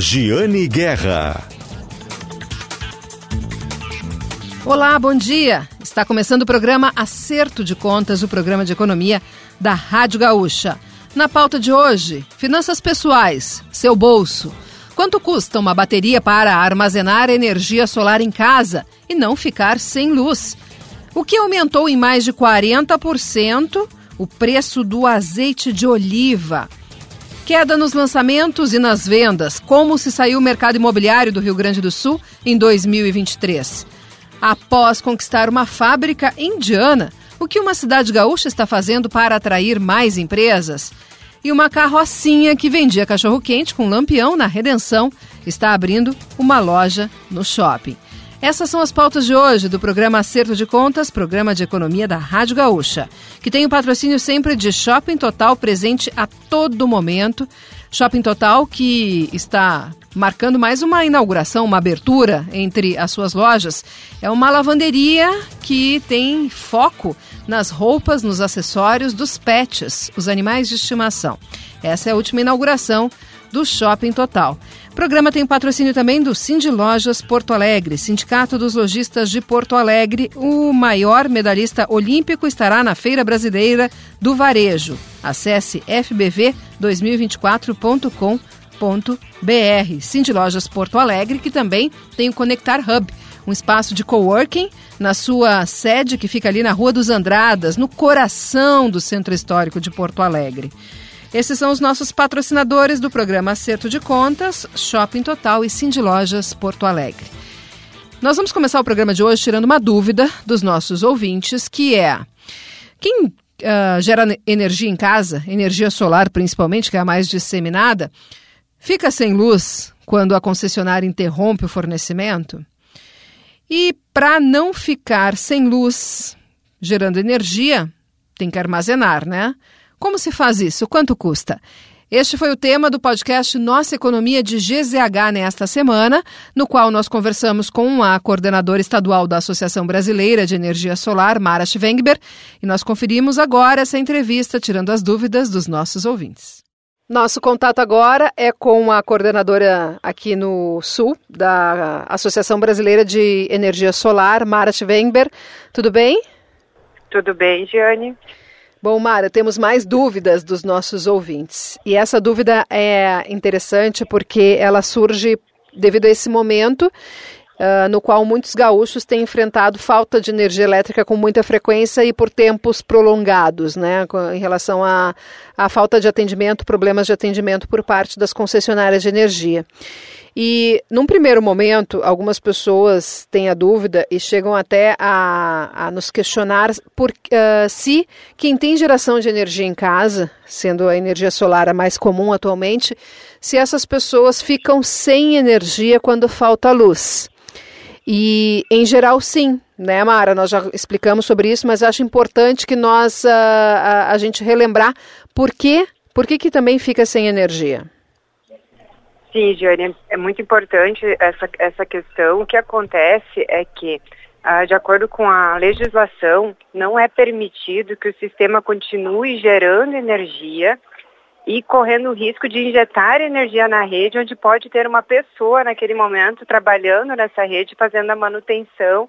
Giane Guerra. Olá, bom dia. Está começando o programa Acerto de Contas, o programa de economia da Rádio Gaúcha. Na pauta de hoje, finanças pessoais, seu bolso. Quanto custa uma bateria para armazenar energia solar em casa e não ficar sem luz? O que aumentou em mais de 40% o preço do azeite de oliva. Queda nos lançamentos e nas vendas. Como se saiu o mercado imobiliário do Rio Grande do Sul em 2023? Após conquistar uma fábrica indiana, o que uma cidade gaúcha está fazendo para atrair mais empresas? E uma carrocinha que vendia cachorro-quente com lampião na Redenção está abrindo uma loja no shopping. Essas são as pautas de hoje do programa Acerto de Contas, programa de economia da Rádio Gaúcha, que tem o patrocínio sempre de Shopping Total presente a todo momento. Shopping Total que está marcando mais uma inauguração, uma abertura entre as suas lojas. É uma lavanderia que tem foco nas roupas, nos acessórios dos pets, os animais de estimação. Essa é a última inauguração do Shopping Total. O programa tem patrocínio também do Cindy Lojas Porto Alegre, Sindicato dos Lojistas de Porto Alegre. O maior medalhista olímpico estará na Feira Brasileira do Varejo. Acesse fbv2024.com.br. Cindy Lojas Porto Alegre, que também tem o Conectar Hub, um espaço de coworking na sua sede que fica ali na Rua dos Andradas, no coração do Centro Histórico de Porto Alegre. Esses são os nossos patrocinadores do programa Acerto de Contas, Shopping Total e Cindy Lojas Porto Alegre. Nós vamos começar o programa de hoje tirando uma dúvida dos nossos ouvintes, que é quem uh, gera energia em casa, energia solar principalmente, que é a mais disseminada, fica sem luz quando a concessionária interrompe o fornecimento? E para não ficar sem luz gerando energia, tem que armazenar, né? Como se faz isso? Quanto custa? Este foi o tema do podcast Nossa Economia de GZH nesta semana, no qual nós conversamos com a coordenadora estadual da Associação Brasileira de Energia Solar, Mara Schwengber, e nós conferimos agora essa entrevista, tirando as dúvidas dos nossos ouvintes. Nosso contato agora é com a coordenadora aqui no Sul da Associação Brasileira de Energia Solar, Mara Schwengber. Tudo bem? Tudo bem, Giane. Bom, Mara, temos mais dúvidas dos nossos ouvintes. E essa dúvida é interessante porque ela surge devido a esse momento Uh, no qual muitos gaúchos têm enfrentado falta de energia elétrica com muita frequência e por tempos prolongados, né, em relação à falta de atendimento, problemas de atendimento por parte das concessionárias de energia. E, num primeiro momento, algumas pessoas têm a dúvida e chegam até a, a nos questionar por, uh, se quem tem geração de energia em casa, sendo a energia solar a mais comum atualmente, se essas pessoas ficam sem energia quando falta luz. E, em geral, sim, né, Mara? Nós já explicamos sobre isso, mas acho importante que nós, uh, a, a gente relembrar por quê, por que, que também fica sem energia. Sim, Giane, é muito importante essa, essa questão. O que acontece é que, ah, de acordo com a legislação, não é permitido que o sistema continue gerando energia e correndo o risco de injetar energia na rede, onde pode ter uma pessoa naquele momento trabalhando nessa rede, fazendo a manutenção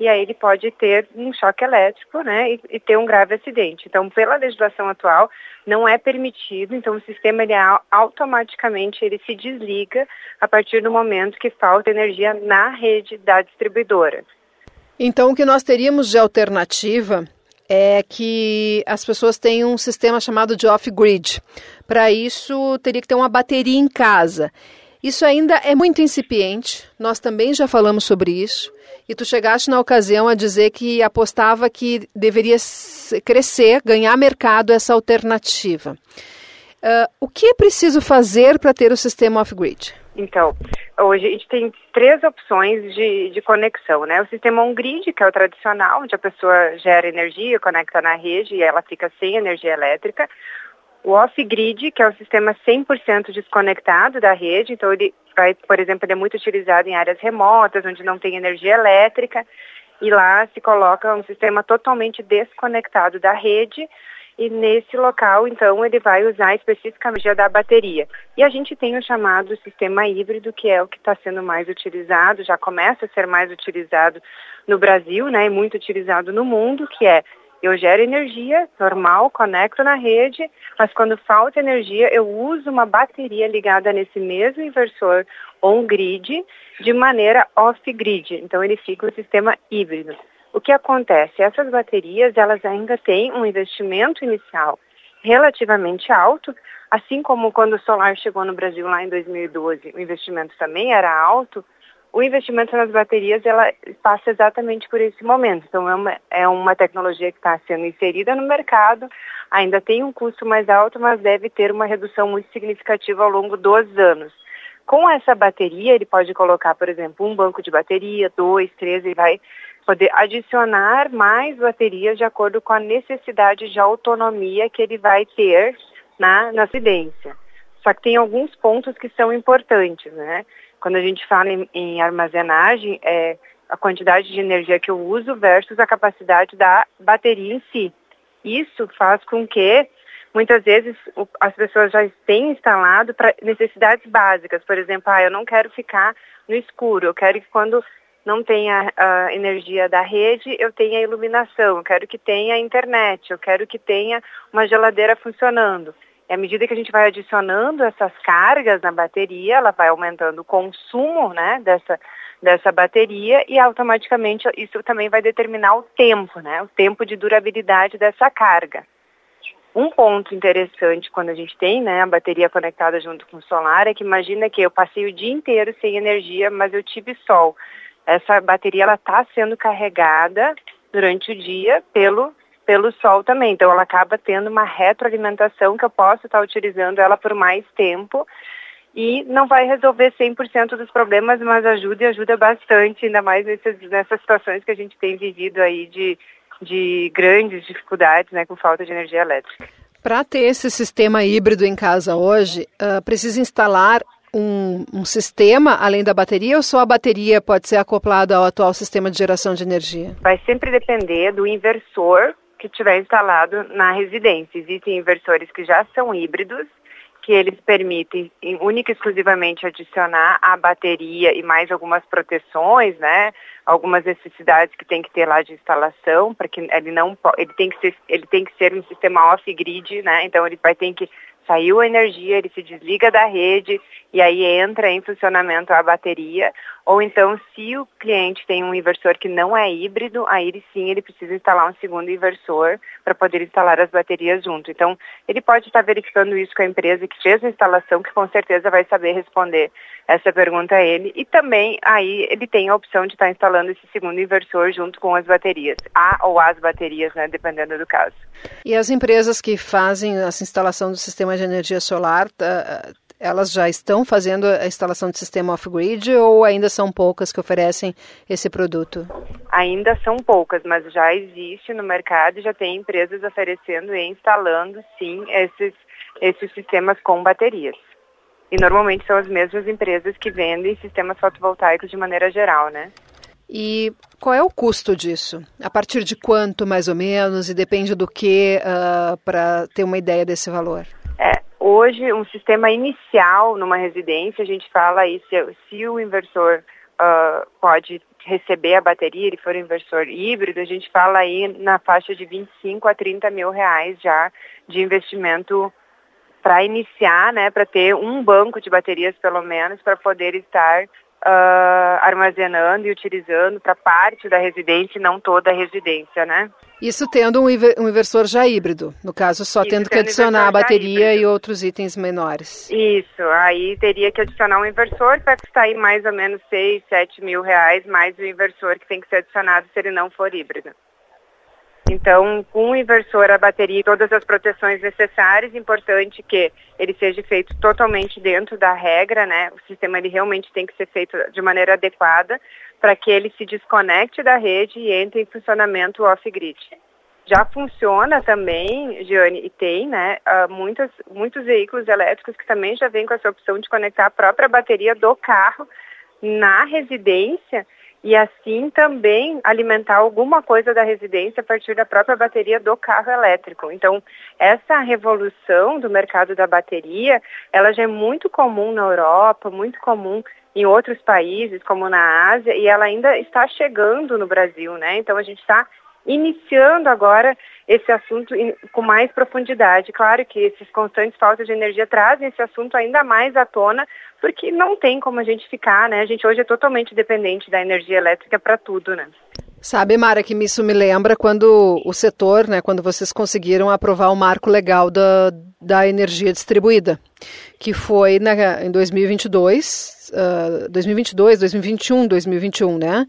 e aí ele pode ter um choque elétrico, né, e, e, ter um grave acidente. Então, pela legislação atual, não é permitido. Então, o sistema ele automaticamente ele se desliga a partir do momento que falta energia na rede da distribuidora. Então, o que nós teríamos de alternativa é que as pessoas têm um sistema chamado de off-grid. Para isso, teria que ter uma bateria em casa. Isso ainda é muito incipiente, nós também já falamos sobre isso. E tu chegaste na ocasião a dizer que apostava que deveria crescer, ganhar mercado essa alternativa. Uh, o que é preciso fazer para ter o sistema off-grid? Então, hoje a gente tem três opções de, de conexão, né? O sistema on-grid, que é o tradicional, onde a pessoa gera energia, conecta na rede e ela fica sem energia elétrica. O off-grid, que é o sistema 100% desconectado da rede, então ele vai, por exemplo, ele é muito utilizado em áreas remotas, onde não tem energia elétrica, e lá se coloca um sistema totalmente desconectado da rede, e nesse local, então, ele vai usar especificamente a da bateria. E a gente tem o chamado sistema híbrido, que é o que está sendo mais utilizado, já começa a ser mais utilizado no Brasil, né, e muito utilizado no mundo, que é eu gero energia normal, conecto na rede, mas quando falta energia, eu uso uma bateria ligada nesse mesmo inversor on-grid de maneira off-grid. Então ele fica um sistema híbrido. O que acontece? Essas baterias, elas ainda têm um investimento inicial relativamente alto, assim como quando o solar chegou no Brasil lá em 2012, o investimento também era alto, o investimento nas baterias ela passa exatamente por esse momento. Então é uma, é uma tecnologia que está sendo inserida no mercado, ainda tem um custo mais alto, mas deve ter uma redução muito significativa ao longo dos anos. Com essa bateria, ele pode colocar, por exemplo, um banco de bateria, dois, três, e vai poder adicionar mais baterias de acordo com a necessidade de autonomia que ele vai ter na, na residência. Só que tem alguns pontos que são importantes, né? Quando a gente fala em, em armazenagem, é a quantidade de energia que eu uso versus a capacidade da bateria em si. Isso faz com que muitas vezes as pessoas já tenham instalado para necessidades básicas. Por exemplo, ah, eu não quero ficar no escuro, eu quero que quando não tenha a energia da rede, eu tenha iluminação, eu quero que tenha internet, eu quero que tenha uma geladeira funcionando. E à medida que a gente vai adicionando essas cargas na bateria, ela vai aumentando o consumo né, dessa, dessa bateria e automaticamente isso também vai determinar o tempo, né, o tempo de durabilidade dessa carga. Um ponto interessante quando a gente tem né, a bateria conectada junto com o solar é que imagina que eu passei o dia inteiro sem energia, mas eu tive sol. Essa bateria está sendo carregada durante o dia pelo pelo sol também. Então ela acaba tendo uma retroalimentação que eu posso estar utilizando ela por mais tempo e não vai resolver 100% dos problemas, mas ajuda e ajuda bastante, ainda mais nessas, nessas situações que a gente tem vivido aí de, de grandes dificuldades né, com falta de energia elétrica. Para ter esse sistema híbrido em casa hoje, uh, precisa instalar um, um, sistema além da bateria ou só a bateria pode ser acoplada ao atual sistema de geração de energia? Vai sempre depender do inversor que tiver instalado na residência. Existem inversores que já são híbridos, que eles permitem única e exclusivamente adicionar a bateria e mais algumas proteções, né? Algumas necessidades que tem que ter lá de instalação, para que ele não ele tem que ser ele tem que ser um sistema off grid, né? Então ele vai ter que saiu a energia, ele se desliga da rede e aí entra em funcionamento a bateria. Ou então, se o cliente tem um inversor que não é híbrido, aí sim ele precisa instalar um segundo inversor para poder instalar as baterias junto. Então, ele pode estar verificando isso com a empresa que fez a instalação, que com certeza vai saber responder essa pergunta a ele. E também aí ele tem a opção de estar instalando esse segundo inversor junto com as baterias, a ou as baterias, né, dependendo do caso. E as empresas que fazem essa instalação do sistema de energia solar, tá, elas já estão fazendo a instalação de sistema off-grid ou ainda são poucas que oferecem esse produto? Ainda são poucas, mas já existe no mercado e já tem empresas oferecendo e instalando, sim, esses, esses sistemas com baterias. E normalmente são as mesmas empresas que vendem sistemas fotovoltaicos de maneira geral, né? E qual é o custo disso? A partir de quanto, mais ou menos, e depende do que, uh, ah, para ter uma ideia desse valor? Hoje, um sistema inicial numa residência, a gente fala aí se, se o inversor uh, pode receber a bateria, ele for um inversor híbrido, a gente fala aí na faixa de 25 a 30 mil reais já de investimento para iniciar, né, para ter um banco de baterias pelo menos, para poder estar uh, armazenando e utilizando para parte da residência e não toda a residência, né? Isso tendo um, inversor já híbrido, no caso só Isso, tendo que adicionar a bateria e outros itens menores. Isso, aí teria que adicionar um inversor, vai custar aí mais ou menos 6, 7 mil reais, mais o inversor que tem que ser adicionado se ele não for híbrido. Então, com o inversor, a bateria e todas as proteções necessárias, importante que ele seja feito totalmente dentro da regra, né? O sistema ele realmente tem que ser feito de maneira adequada para que ele se desconecte da rede e entre em funcionamento off-grid. Já funciona também, Giane, e tem, né, uh, muitas, muitos veículos elétricos que também já vêm com essa opção de conectar a própria bateria do carro na residência e assim também alimentar alguma coisa da residência a partir da própria bateria do carro elétrico. Então, essa revolução do mercado da bateria, ela já é muito comum na Europa, muito comum em outros países, como na Ásia, e ela ainda está chegando no Brasil, né? Então a gente está iniciando agora esse assunto com mais profundidade. Claro que esses constantes faltas de energia trazem esse assunto ainda mais à tona, porque não tem como a gente ficar, né? A gente hoje é totalmente dependente da energia elétrica para tudo, né? Sabe, Mara, que isso me lembra quando o setor, né, quando vocês conseguiram aprovar o marco legal da, da energia distribuída, que foi na, em 2022, uh, 2022, 2021, 2021, né?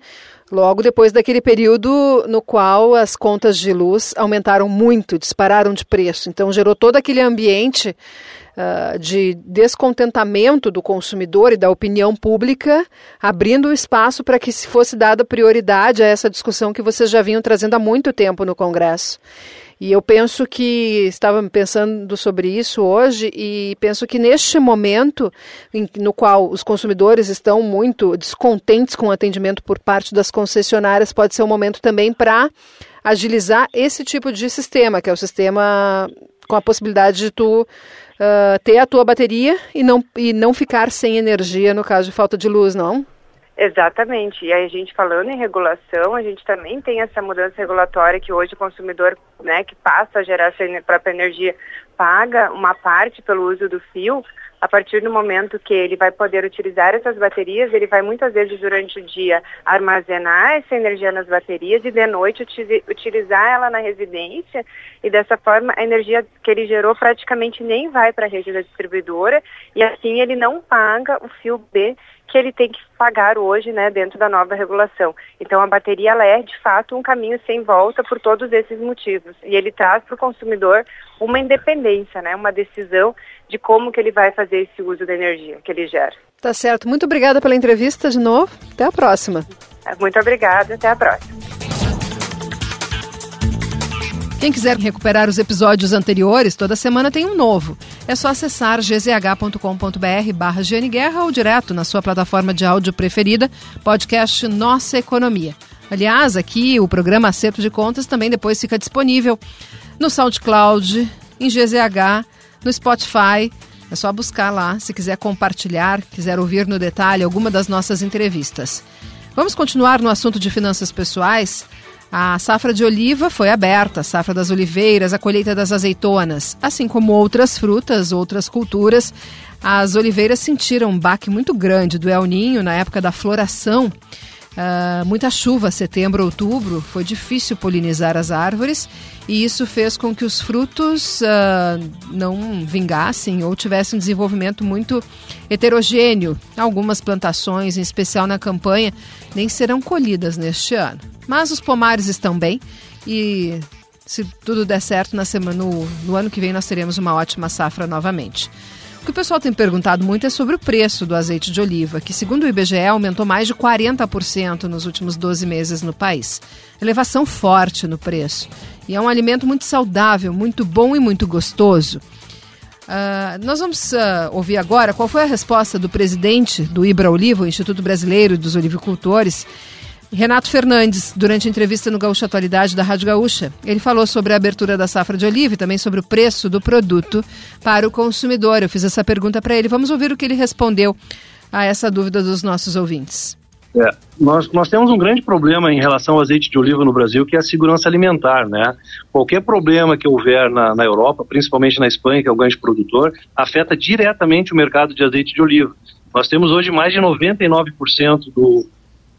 Logo depois daquele período no qual as contas de luz aumentaram muito, dispararam de preço. Então gerou todo aquele ambiente uh, de descontentamento do consumidor e da opinião pública, abrindo espaço para que se fosse dada prioridade a essa discussão que vocês já vinham trazendo há muito tempo no Congresso. E eu penso que estava pensando sobre isso hoje e penso que neste momento em, no qual os consumidores estão muito descontentes com o atendimento por parte das concessionárias, pode ser um momento também para agilizar esse tipo de sistema, que é o sistema com a possibilidade de tu uh, ter a tua bateria e não, e não ficar sem energia no caso de falta de luz, não? Exatamente. E aí a gente falando em regulação, a gente também tem essa mudança regulatória que hoje o consumidor, né, que passa a gerar sua própria energia, paga uma parte pelo uso do fio. A partir do momento que ele vai poder utilizar essas baterias, ele vai muitas vezes durante o dia armazenar essa energia nas baterias e de noite utilizar ela na residência e dessa forma a energia que ele gerou praticamente nem vai para a rede da distribuidora e assim ele não paga o fio B que ele tem que pagar hoje, né, dentro da nova regulação. Então a bateria ela é de fato um caminho sem volta por todos esses motivos e ele traz para o consumidor uma independência, né, uma decisão de como que ele vai fazer esse uso da energia que ele gera. Tá certo. Muito obrigada pela entrevista de novo. Até a próxima. Muito obrigada. Até a próxima. Quem quiser recuperar os episódios anteriores, toda semana tem um novo. É só acessar gzh.com.br barra Guerra ou direto na sua plataforma de áudio preferida, podcast Nossa Economia. Aliás, aqui o programa Acerto de Contas também depois fica disponível no SoundCloud, em GZH, no Spotify. É só buscar lá se quiser compartilhar, quiser ouvir no detalhe alguma das nossas entrevistas. Vamos continuar no assunto de finanças pessoais. A safra de oliva foi aberta, a safra das oliveiras, a colheita das azeitonas, assim como outras frutas, outras culturas. As oliveiras sentiram um baque muito grande do El Ninho na época da floração. Uh, muita chuva, setembro, outubro, foi difícil polinizar as árvores e isso fez com que os frutos uh, não vingassem ou tivessem um desenvolvimento muito heterogêneo. Algumas plantações, em especial na campanha, nem serão colhidas neste ano. Mas os pomares estão bem e, se tudo der certo, na semana, no, no ano que vem nós teremos uma ótima safra novamente. O que o pessoal tem perguntado muito é sobre o preço do azeite de oliva, que, segundo o IBGE, aumentou mais de 40% nos últimos 12 meses no país. Elevação forte no preço. E é um alimento muito saudável, muito bom e muito gostoso. Uh, nós vamos uh, ouvir agora qual foi a resposta do presidente do Ibra Oliva, o Instituto Brasileiro dos Olivicultores, Renato Fernandes, durante a entrevista no Gaúcha Atualidade da Rádio Gaúcha. Ele falou sobre a abertura da safra de oliva e também sobre o preço do produto para o consumidor. Eu fiz essa pergunta para ele. Vamos ouvir o que ele respondeu a essa dúvida dos nossos ouvintes. É, nós, nós temos um grande problema em relação ao azeite de oliva no Brasil, que é a segurança alimentar, né? Qualquer problema que houver na, na Europa, principalmente na Espanha, que é o grande produtor, afeta diretamente o mercado de azeite de oliva. Nós temos hoje mais de 99% do,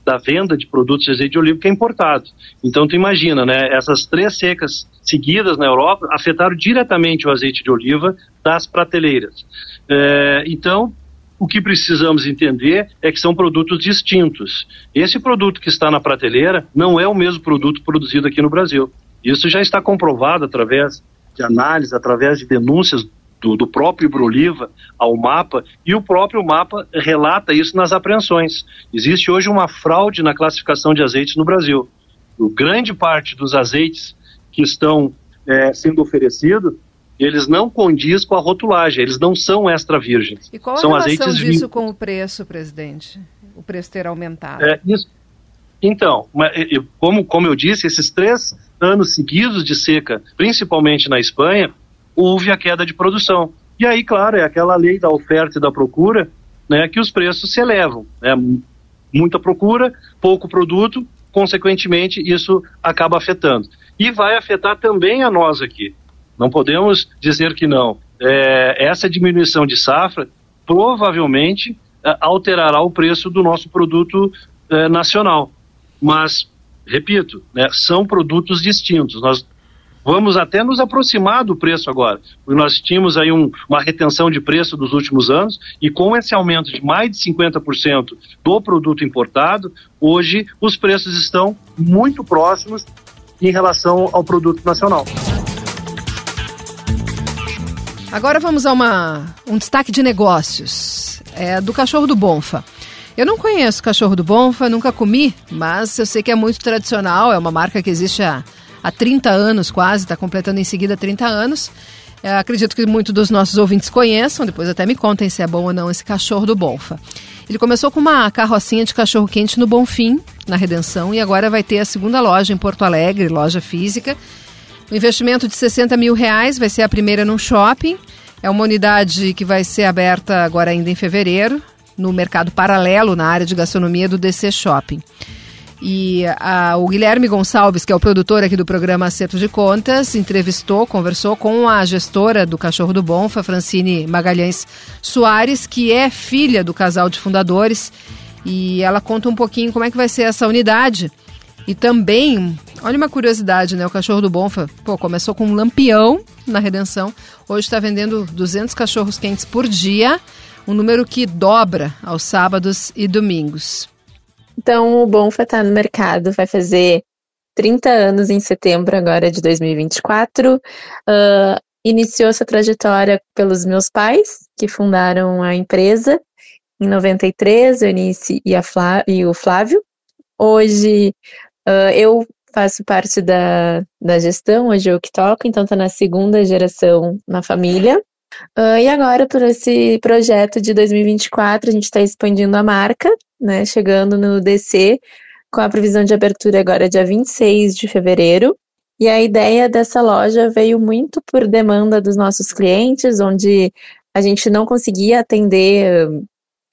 da venda de produtos de azeite de oliva que é importado. Então tu imagina, né, essas três secas seguidas na Europa afetaram diretamente o azeite de oliva das prateleiras. É, então o que precisamos entender é que são produtos distintos. Esse produto que está na prateleira não é o mesmo produto produzido aqui no Brasil. Isso já está comprovado através de análise, através de denúncias do, do próprio Broliva ao mapa, e o próprio mapa relata isso nas apreensões. Existe hoje uma fraude na classificação de azeites no Brasil. O grande parte dos azeites que estão é, sendo oferecidos, eles não condiz com a rotulagem, eles não são extra virgens. E qual são a relação disso com o preço, presidente? O preço ter aumentado? É, isso, Então, como, como eu disse, esses três anos seguidos de seca, principalmente na Espanha, houve a queda de produção. E aí, claro, é aquela lei da oferta e da procura, né, que os preços se elevam. Né? Muita procura, pouco produto, consequentemente, isso acaba afetando. E vai afetar também a nós aqui. Não podemos dizer que não. É, essa diminuição de safra provavelmente é, alterará o preço do nosso produto é, nacional. Mas, repito, né, são produtos distintos. Nós vamos até nos aproximar do preço agora. Nós tínhamos aí um, uma retenção de preço dos últimos anos e com esse aumento de mais de 50% do produto importado, hoje os preços estão muito próximos em relação ao produto nacional. Agora vamos a uma, um destaque de negócios é, do cachorro do Bonfa. Eu não conheço cachorro do Bonfa, nunca comi, mas eu sei que é muito tradicional, é uma marca que existe há, há 30 anos quase, está completando em seguida 30 anos. Eu acredito que muitos dos nossos ouvintes conheçam, depois até me contem se é bom ou não esse cachorro do Bonfa. Ele começou com uma carrocinha de cachorro quente no Bonfim, na Redenção, e agora vai ter a segunda loja em Porto Alegre, loja física, o investimento de 60 mil reais vai ser a primeira no shopping. É uma unidade que vai ser aberta agora ainda em fevereiro, no mercado paralelo na área de gastronomia do DC Shopping. E a, o Guilherme Gonçalves, que é o produtor aqui do programa Acerto de Contas, entrevistou, conversou com a gestora do Cachorro do Bonfa, Francine Magalhães Soares, que é filha do casal de fundadores. E ela conta um pouquinho como é que vai ser essa unidade. E também, olha uma curiosidade, né? O cachorro do Bonfa, pô, começou com um lampião na Redenção. Hoje está vendendo 200 cachorros quentes por dia, um número que dobra aos sábados e domingos. Então, o Bonfa está no mercado, vai fazer 30 anos em setembro agora de 2024. Uh, ah, iniciou essa trajetória pelos meus pais, que fundaram a empresa em 93, o Eunice e, Flá e o Flávio. Hoje Uh, eu faço parte da, da gestão, hoje eu que toco, então está na segunda geração na família. Uh, e agora, por esse projeto de 2024, a gente está expandindo a marca, né, chegando no DC, com a previsão de abertura agora dia 26 de fevereiro. E a ideia dessa loja veio muito por demanda dos nossos clientes, onde a gente não conseguia atender,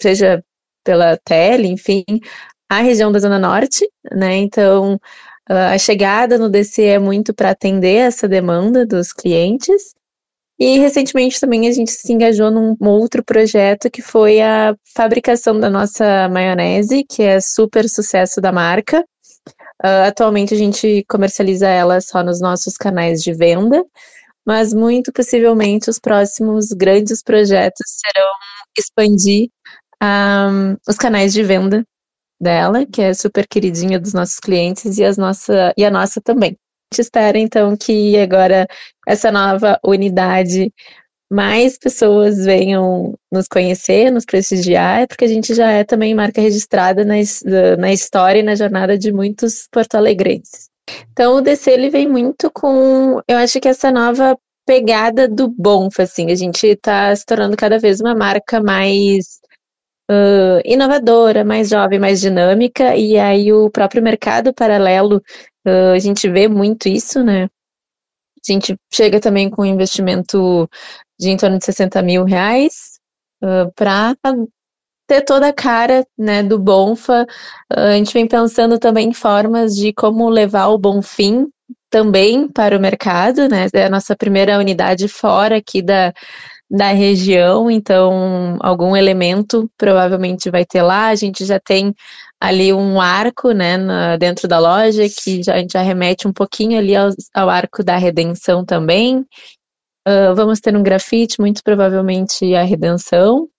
seja pela tele, enfim, a região da Zona Norte, né? Então, ah, a chegada no DC é muito para atender essa demanda dos clientes. E recentemente também a gente se engajou num outro projeto que foi a fabricação da nossa maionese, que é super sucesso da marca. Uh, atualmente a gente comercializa ela só nos nossos canais de venda, mas muito possivelmente os próximos grandes projetos serão expandir um, ah, os canais de venda dela, que é super queridinha dos nossos clientes e, as nossa, e a nossa também. Espera então que agora essa nova unidade mais pessoas venham nos conhecer, nos prestigiar, porque a gente já é também marca registrada na, na história e na jornada de muitos porto-alegrenses. Então o DC ele vem muito com, eu acho que essa nova pegada do Bonfa, assim, a gente está se tornando cada vez uma marca mais uh, inovadora, mais jovem, mais dinâmica, e aí o próprio mercado paralelo, uh, a gente vê muito isso, né? A gente chega também com um investimento de em torno de 60 mil reais uh, para ter toda a cara né, do Bonfa. a gente vem pensando também em formas de como levar o Bonfim também para o mercado, né? É a nossa primeira unidade fora aqui da, da região, então algum elemento provavelmente vai ter lá. A gente já tem ali um arco, né, na, dentro da loja que já, a gente já remete um pouquinho ali ao, ao arco da redenção também. Uh, vamos ter um grafite, muito provavelmente a redenção.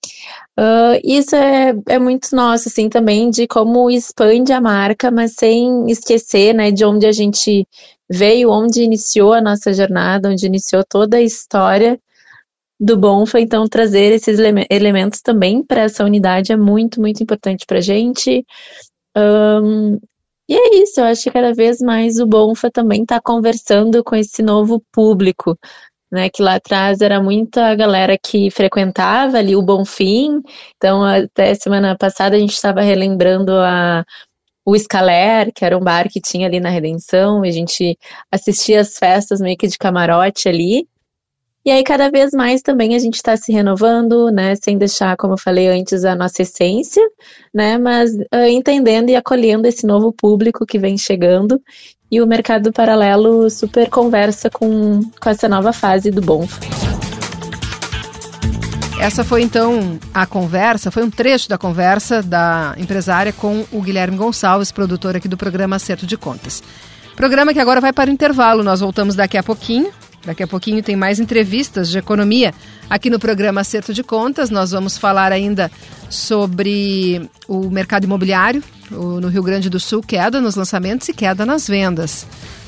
Uh, isso é, é muito nosso, assim, também, de como expande a marca, mas sem esquecer, né, de onde a gente veio, onde iniciou a nossa jornada, onde iniciou toda a história do Bonfa, então trazer esses elementos também para essa unidade é muito, muito importante para gente. Um, e é isso, eu acho que cada vez mais o Bonfa também está conversando com esse novo público, né? Que lá atrás era muita galera que frequentava ali o Bonfim. Então, até semana passada a gente estava relembrando a, o Scaler, que era um bar que tinha ali na Redenção, e a gente assistia as festas meio que de camarote ali. E aí, cada vez mais também a gente está se renovando, né, sem deixar, como eu falei antes, a nossa essência, né, mas uh, entendendo e acolhendo esse novo público que vem chegando. E o mercado paralelo super conversa com, com essa nova fase do Bonfa. Essa foi então a conversa, foi um trecho da conversa da empresária com o Guilherme Gonçalves, produtor aqui do programa Acerto de Contas. Programa que agora vai para o intervalo, nós voltamos daqui a pouquinho Daqui a pouquinho tem mais entrevistas de economia aqui no programa Acerto de Contas. Nós vamos falar ainda sobre o mercado imobiliário no Rio Grande do Sul, queda nos lançamentos e queda nas vendas.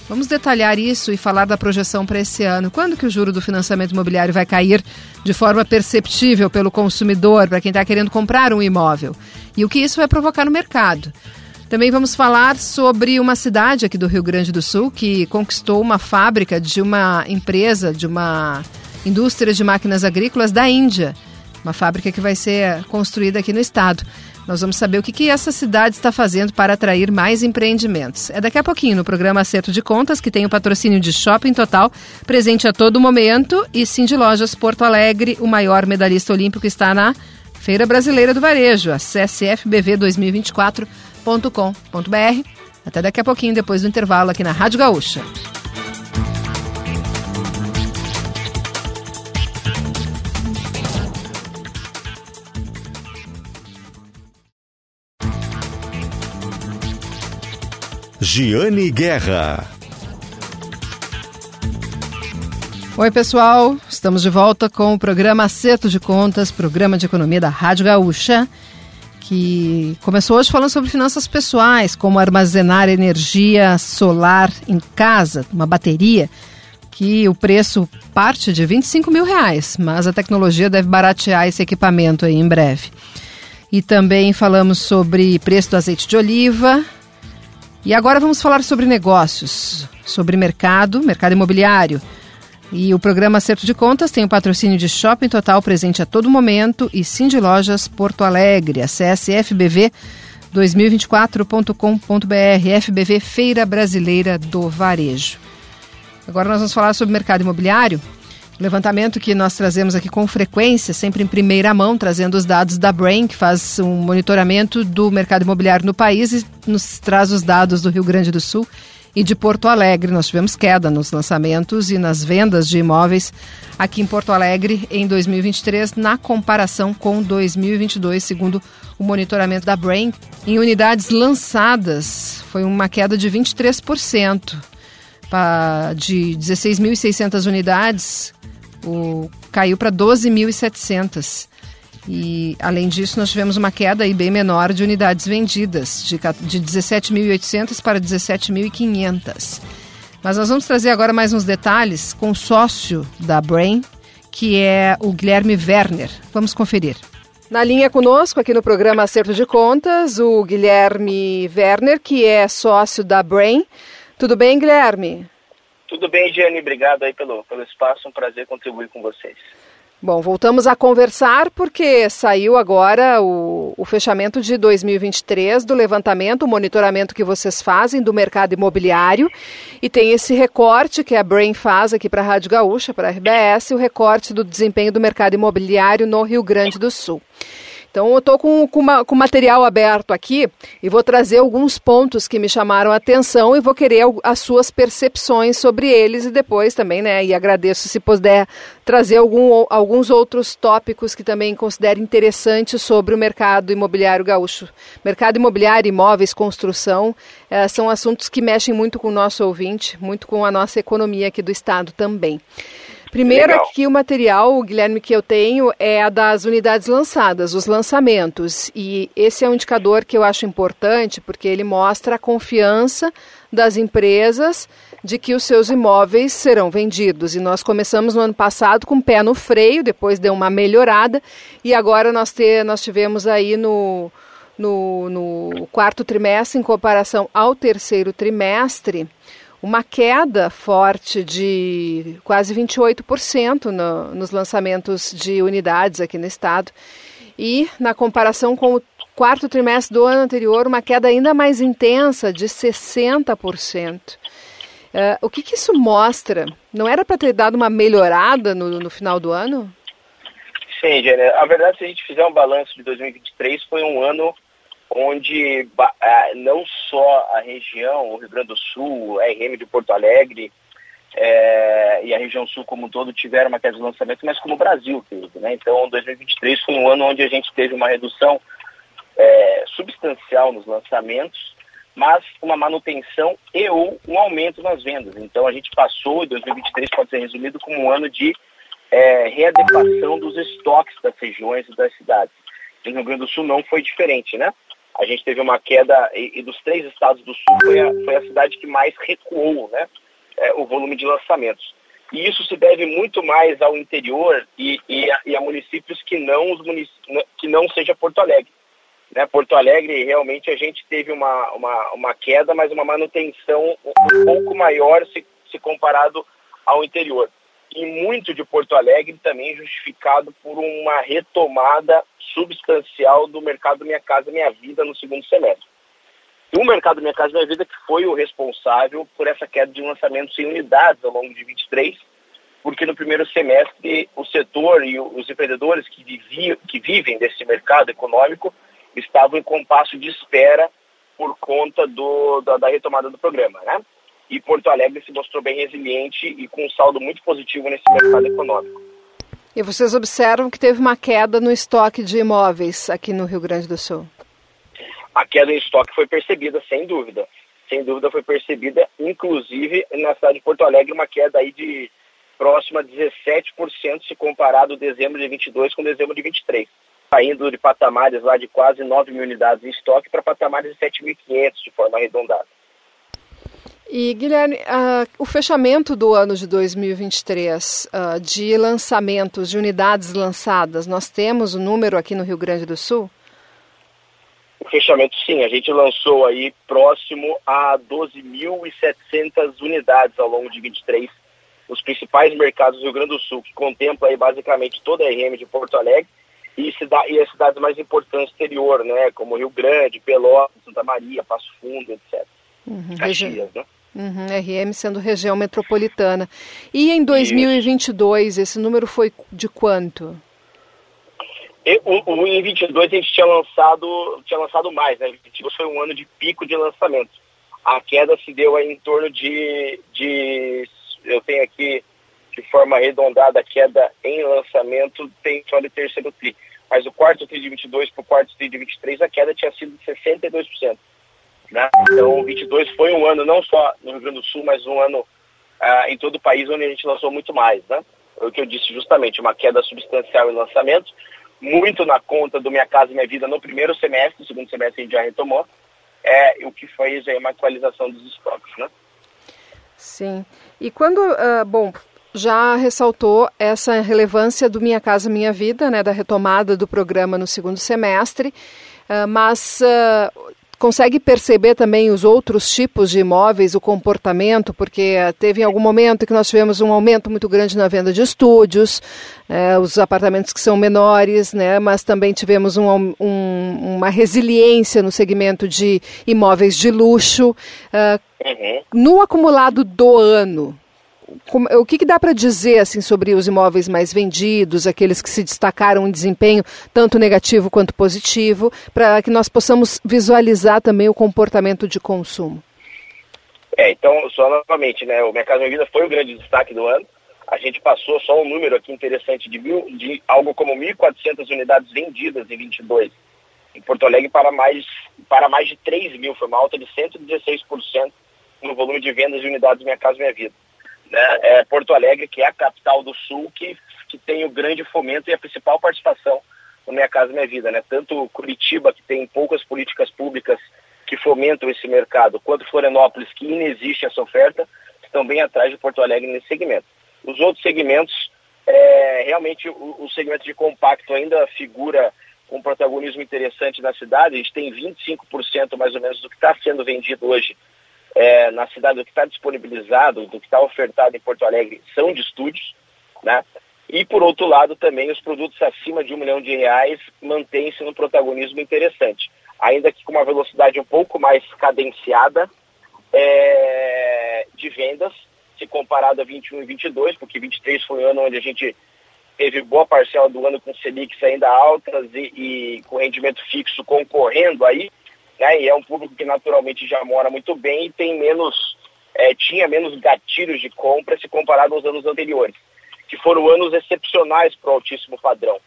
Vamos detalhar isso e falar da projeção para esse ano. Quando que o juro do financiamento imobiliário vai cair de forma perceptível pelo consumidor, para quem está querendo comprar um imóvel? E o que isso vai provocar no mercado? Também vamos falar sobre uma cidade aqui do Rio Grande do Sul que conquistou uma fábrica de uma empresa, de uma indústria de máquinas agrícolas da Índia. Uma fábrica que vai ser construída aqui no estado. Nós vamos saber o que, que essa cidade está fazendo para atrair mais empreendimentos. É daqui a pouquinho no programa Acerto de Contas, que tem o patrocínio de Shopping Total, presente a todo momento, e de Lojas Porto Alegre, o maior medalhista olímpico, está na Feira Brasileira do Varejo, a CSFBV 2024 com.br Até daqui a pouquinho, depois do intervalo aqui na Rádio Gaúcha. Giane Guerra. Oi, pessoal. Estamos de volta com o programa Acerto de Contas, programa de economia da Rádio Gaúcha que começou hoje falando sobre finanças pessoais, como armazenar energia solar em casa, uma bateria, que o preço parte de 25 mil reais, mas a tecnologia deve baratear esse equipamento aí em breve. E também falamos sobre preço do azeite de oliva. E agora vamos falar sobre negócios, sobre mercado, mercado imobiliário. E o programa Acerto de Contas tem o patrocínio de Shopping Total presente a todo momento e Cindy Lojas Porto Alegre. Acesse fbv 2024.com.br, FBV Feira Brasileira do Varejo. Agora nós vamos falar sobre mercado imobiliário. Levantamento que nós trazemos aqui com frequência, sempre em primeira mão, trazendo os dados da Brain, que faz um monitoramento do mercado imobiliário no país e nos traz os dados do Rio Grande do Sul e de Porto Alegre. Nós tivemos queda nos lançamentos e nas vendas de imóveis aqui em Porto Alegre em 2023, na comparação com 2022, segundo o monitoramento da Brain. Em unidades lançadas, foi uma queda de 23%. De 16.600 unidades, o, caiu para 12.700. E, além disso, nós tivemos uma queda aí bem menor de unidades vendidas, de, de 17.800 para 17.500. Mas nós vamos trazer agora mais uns detalhes com o sócio da Brain, que é o Guilherme Werner. Vamos conferir. Na linha conosco, aqui no programa Acerto de Contas, o Guilherme Werner, que é sócio da Brain. Tudo bem, Guilherme? Tudo bem, Jenny. Obrigado aí pelo, pelo espaço. Um prazer contribuir com vocês. Bom, voltamos a conversar porque saiu agora o, o, fechamento de 2023 do levantamento, o monitoramento que vocês fazem do mercado imobiliário e tem esse recorte que a Brain faz aqui para a Rádio Gaúcha, para a RBS, o recorte do desempenho do mercado imobiliário no Rio Grande do Sul. Então, eu estou com, com, material aberto aqui e vou trazer alguns pontos que me chamaram a atenção e vou querer as suas percepções sobre eles e depois também, né? E agradeço se puder trazer algum, alguns outros tópicos que também considere interessantes sobre o mercado imobiliário gaúcho. Mercado imobiliário, imóveis, construção, eh, são assuntos que mexem muito com o nosso ouvinte, muito com a nossa economia aqui do estado também. Primeiro Legal. aqui o material, Guilherme, que eu tenho é a das unidades lançadas, os lançamentos. E esse é um indicador que eu acho importante porque ele mostra a confiança das empresas de que os seus imóveis serão vendidos. E nós começamos no ano passado com o pé no freio, depois deu uma melhorada e agora nós, ter, nós tivemos aí no, no, no quarto trimestre, em comparação ao terceiro trimestre, uma queda forte de quase 28% no, nos lançamentos de unidades aqui no estado. E na comparação com o quarto trimestre do ano anterior, uma queda ainda mais intensa, de 60%. Uh, o que, que, isso mostra? Não era para ter dado uma melhorada no, no final do ano? Sim, Jenny. A verdade, se a gente fizer um balanço de 2023, foi um ano onde não só a região, o Rio Grande do Sul, a RM de Porto Alegre é, e a região sul como um todo tiveram uma queda de lançamento, mas como o Brasil teve. Né? Então, 2023 foi um ano onde a gente teve uma redução é, substancial nos lançamentos, mas uma manutenção e ou um aumento nas vendas. Então, a gente passou, 2023 pode ser resumido como um ano de é, readequação dos estoques das regiões e das cidades. E no Rio Grande do Sul não foi diferente, né? A gente teve uma queda, e, e dos três estados do Sul foi a, foi a cidade que mais recuou, né? É, o volume de lançamentos. E isso se deve muito mais ao interior e, e, a, e a, municípios que não, os munic... que não seja Porto Alegre. Né? Porto Alegre, realmente, a gente teve uma, uma, uma queda, mas uma manutenção um pouco maior se, se comparado ao interior e muito de Porto Alegre também justificado por uma retomada substancial do mercado Minha Casa Minha Vida no segundo semestre. E o mercado Minha Casa Minha Vida que foi o responsável por essa queda de lançamentos em unidades ao longo de 23, porque no primeiro semestre o setor e os empreendedores que, viviam, que vivem desse mercado econômico estavam em compasso de espera por conta do, da, da retomada do programa, né? E Porto Alegre se mostrou bem resiliente e com um saldo muito positivo nesse mercado econômico. E vocês observam que teve uma queda no estoque de imóveis aqui no Rio Grande do Sul? A queda em estoque foi percebida, sem dúvida. Sem dúvida foi percebida, inclusive na cidade de Porto Alegre, uma queda aí de próxima a 17% se comparado dezembro de 22 com dezembro de 23. Saindo de patamares lá de quase 9 mil unidades em estoque para patamares de 7.500 de forma arredondada. E, Guilherme, uh, o fechamento do ano de 2023 uh, de lançamentos, de unidades lançadas, nós temos o um número aqui no Rio Grande do Sul? O fechamento, sim. A gente lançou aí próximo a 12.700 unidades ao longo de 23, os principais mercados do Rio Grande do Sul, que contempla aí basicamente toda a RM de Porto Alegre e, cida e as cidades mais importantes do exterior, né, como Rio Grande, Pelotas, Santa Maria, Passo Fundo, etc. Uhum, Caxias, né? Uhum, RM sendo região metropolitana. E em 2022, Isso. esse número foi de quanto? E, em 22 a gente tinha lançado, tinha lançado mais, né? 22 foi um ano de pico de lançamento. A queda se deu aí em torno de, de eu tenho aqui de forma arredondada a queda em lançamento tem só de terceiro tri. Mas o quarto tri de 22 para o quarto tri de 23 a queda tinha sido de 62%. Né? Então, 22 foi um ano não só no Rio Grande do Sul, mas um ano ah, em todo o país onde a gente lançou muito mais. Né? Foi o que eu disse justamente, uma queda substancial em lançamentos, muito na conta do Minha Casa Minha Vida no primeiro semestre, no segundo semestre a gente já retomou, é, o que fez aí uma atualização dos estoques. Né? Sim. E quando, uh, bom, já ressaltou essa relevância do Minha Casa Minha Vida, né, da retomada do programa no segundo semestre, uh, mas uh, consegue perceber também os outros tipos de imóveis, o comportamento, porque teve em algum momento que nós tivemos um aumento muito grande na venda de estúdios, é, os apartamentos que são menores, né, mas também tivemos um, um, uma resiliência no segmento de imóveis de luxo. Uh, uhum. No acumulado do ano, como, o que, que dá para dizer assim sobre os imóveis mais vendidos, aqueles que se destacaram em desempenho tanto negativo quanto positivo, para que nós possamos visualizar também o comportamento de consumo? É, então, só novamente, né, o Mercado Vida foi o grande destaque do ano. A gente passou só um número aqui interessante de, mil, de algo como 1.400 unidades vendidas em 22. Em Porto Alegre para mais, para mais de 3 mil, foi uma alta de 116% no volume de vendas de unidades Minha Casa Minha Vida né, é Porto Alegre, que é a capital do Sul, que, que tem o grande fomento e a principal participação no Minha Casa Minha Vida. Né? Tanto Curitiba, que tem poucas políticas públicas que fomentam esse mercado, quanto Florianópolis, que inexiste essa oferta, estão bem atrás de Porto Alegre nesse segmento. Os outros segmentos, é, realmente o, o segmento de compacto ainda figura um protagonismo interessante na cidade. A gente tem 25% mais ou menos do que está sendo vendido hoje é, na cidade, do que está disponibilizado, do que está ofertado em Porto Alegre, são de estúdios, né? E, por outro lado, também os produtos acima de um milhão de reais mantêm-se no protagonismo interessante, ainda que com uma velocidade um pouco mais cadenciada é, de vendas, se comparado a 21 e 22, porque 23 foi o ano onde a gente teve boa parcela do ano com Selics ainda altas e, e com rendimento fixo concorrendo aí, né? E é um público que naturalmente já mora muito bem e tem menos, é, tinha menos gatilhos de compra se comparado aos anos anteriores, que foram anos excepcionais para o altíssimo padrão.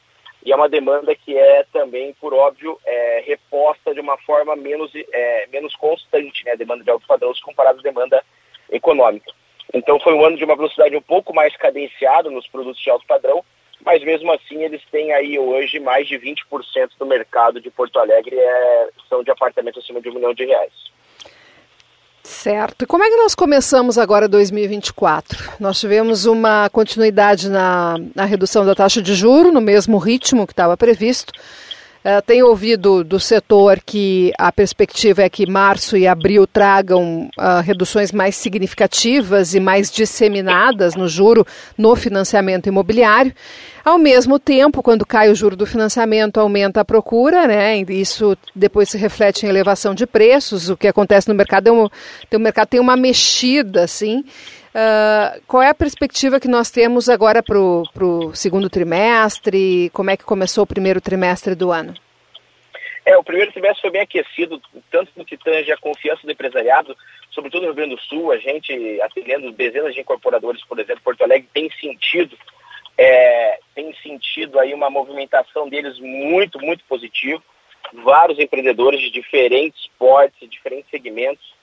E é uma demanda que é também, por óbvio, é, reposta de uma forma menos, é, menos constante, né? Demanda de alto padrão se comparado à demanda econômica. Então foi um ano de uma velocidade um pouco mais cadenciada nos produtos de alto padrão, mas mesmo assim eles têm aí hoje mais de 20% do mercado de Porto Alegre é, são de apartamentos acima de um milhão de reais. Certo. E como é que nós começamos agora 2024? Nós tivemos uma continuidade na, na redução da taxa de juro no mesmo ritmo que estava previsto. Uh, tenho ouvido do setor que a perspectiva é que março e abril tragam uh, reduções mais significativas e mais disseminadas no juro no financiamento imobiliário. Ao mesmo tempo, quando cai o juro do financiamento, aumenta a procura, né? Isso depois se reflete em elevação de preços. O que acontece no mercado é um, o mercado tem uma mexida, assim. Uh, qual é a perspectiva que nós temos agora para o segundo trimestre? Como é que começou o primeiro trimestre do ano? É, o primeiro trimestre foi bem aquecido, tanto no que tange a confiança do empresariado, sobretudo no Rio Grande do Sul, a gente atendendo dezenas de incorporadores, por exemplo, Porto Alegre, tem sentido, é, tem sentido aí uma movimentação deles muito, muito positivo. Vários empreendedores de diferentes portes, diferentes segmentos,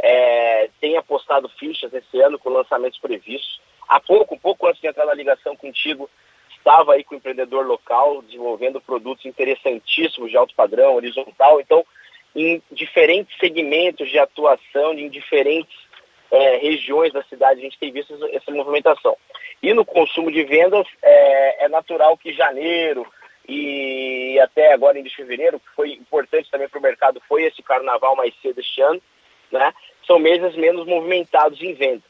é, tem apostado fichas esse ano com lançamentos previstos. Há pouco, um pouco antes de entrar na ligação contigo, estava aí com o empreendedor local desenvolvendo produtos interessantíssimos de alto padrão, horizontal. Então, em diferentes segmentos de atuação, em diferentes é, regiões da cidade, a gente tem visto essa, movimentação. E no consumo de vendas, é, é natural que janeiro e até agora em fevereiro, que foi importante também para o mercado, foi esse carnaval mais cedo este ano, né? são meses menos movimentados em venda.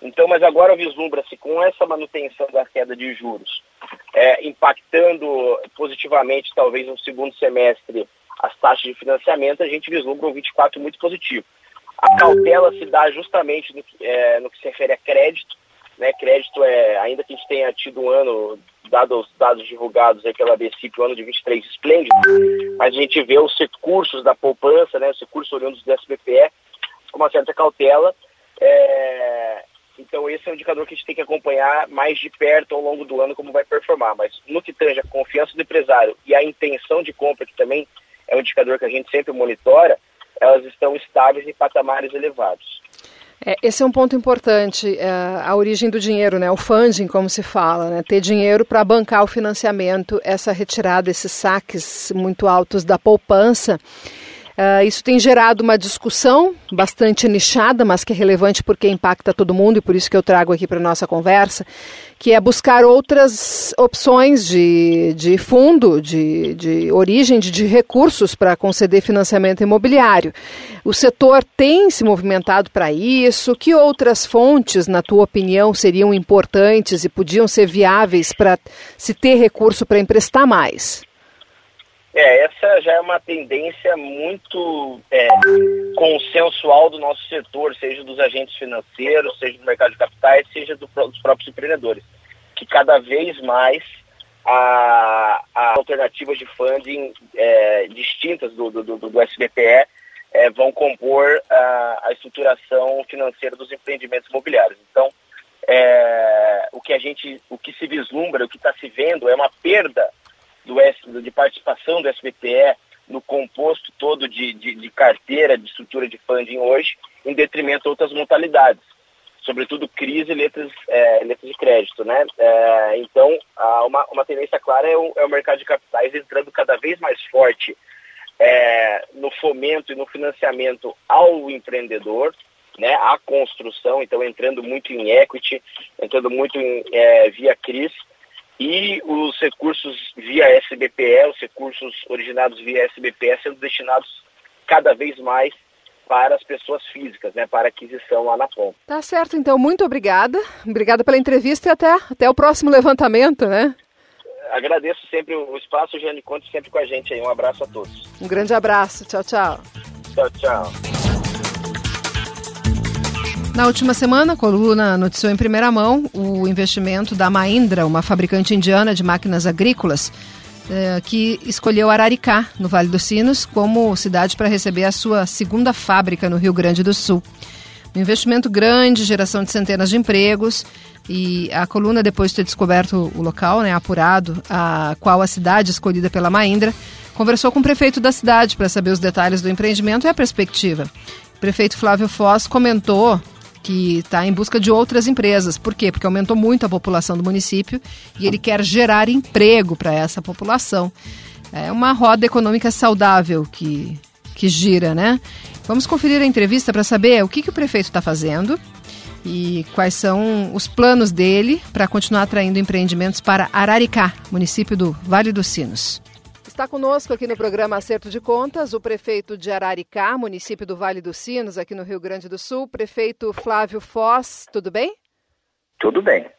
Então, mas agora vislumbra-se com essa manutenção da queda de juros, é, impactando positivamente, talvez no segundo semestre, as taxas de financiamento, a gente vislumbra um 24 muito positivo. A cautela se dá justamente no, é, no que se refere a crédito. Né? Crédito é, ainda que a gente tenha tido um ano, dado os dados divulgados aí pela BCIP, o ano de 23 esplêndido, mas a gente vê os recursos da poupança, né, os recursos oriundos do SBPE, com uma certa cautela. É, então esse é um indicador que a gente tem que acompanhar mais de perto ao longo do ano como vai performar. Mas no que tange a confiança do empresário e a intenção de compra, que também é um indicador que a gente sempre monitora, elas estão estáveis em patamares elevados. É, esse é um ponto importante, é, a origem do dinheiro, né? o funding, como se fala, né? ter dinheiro para bancar o financiamento, essa retirada, esses saques muito altos da poupança. Uh, isso tem gerado uma discussão bastante nichada, mas que é relevante porque impacta todo mundo e por isso que eu trago aqui para nossa conversa, que é buscar outras opções de, de fundo, de, de origem, de, de recursos para conceder financiamento imobiliário. O setor tem se movimentado para isso? Que outras fontes, na tua opinião, seriam importantes e podiam ser viáveis para se ter recurso para emprestar mais? É, essa já é uma tendência muito é, consensual do nosso setor, seja dos agentes financeiros, seja do mercado de capitais, seja do, dos próprios empreendedores, que cada vez mais a alternativas de funding é, distintas do, do, do, do SBPE é, vão compor a, a, estruturação financeira dos empreendimentos imobiliários. Então, é, o que a gente, o que se vislumbra, o que está se vendo é uma perda do S, de participação do SBPE no composto todo de, de, de, carteira, de estrutura de funding hoje, em detrimento de outras modalidades, sobretudo crise e letras, é, letras de crédito. Né? É, então, uma, uma tendência clara é o, é o, mercado de capitais entrando cada vez mais forte é, no fomento e no financiamento ao empreendedor, né, à construção, então entrando muito em equity, entrando muito em, é, via CRIs, e os recursos via SBPE, os recursos originados via SBPE, sendo destinados cada vez mais para as pessoas físicas, né, para aquisição lá na ponta. Tá certo, então, muito obrigada. Obrigada pela entrevista e até, até o próximo levantamento, né? Agradeço sempre o espaço, Jane Conte, sempre com a gente aí. Um abraço a todos. Um grande abraço. Tchau, tchau. Tchau, tchau. Na última semana, a coluna noticiou em primeira mão o investimento da Mahindra, uma fabricante indiana de máquinas agrícolas, eh, que escolheu Araricá, no Vale dos Sinos, como cidade para receber a sua segunda fábrica no Rio Grande do Sul. Um investimento grande, geração de centenas de empregos. E a coluna, depois de ter descoberto o local, né, apurado a qual a cidade escolhida pela Mahindra, conversou com o prefeito da cidade para saber os detalhes do empreendimento e a perspectiva. O prefeito Flávio Foz comentou que está em busca de outras empresas. Por quê? Porque aumentou muito a população do município e ele quer gerar emprego para essa população. É uma roda econômica saudável que, que gira, né? Vamos conferir a entrevista para saber o que, que o prefeito está fazendo e quais são os planos dele para continuar atraindo empreendimentos para Araricá, município do Vale dos Sinos. Está conosco aqui no programa Acerto de Contas o prefeito de Araricá, município do Vale dos Sinos, aqui no Rio Grande do Sul, prefeito Flávio Foz. Tudo bem? Tudo bem.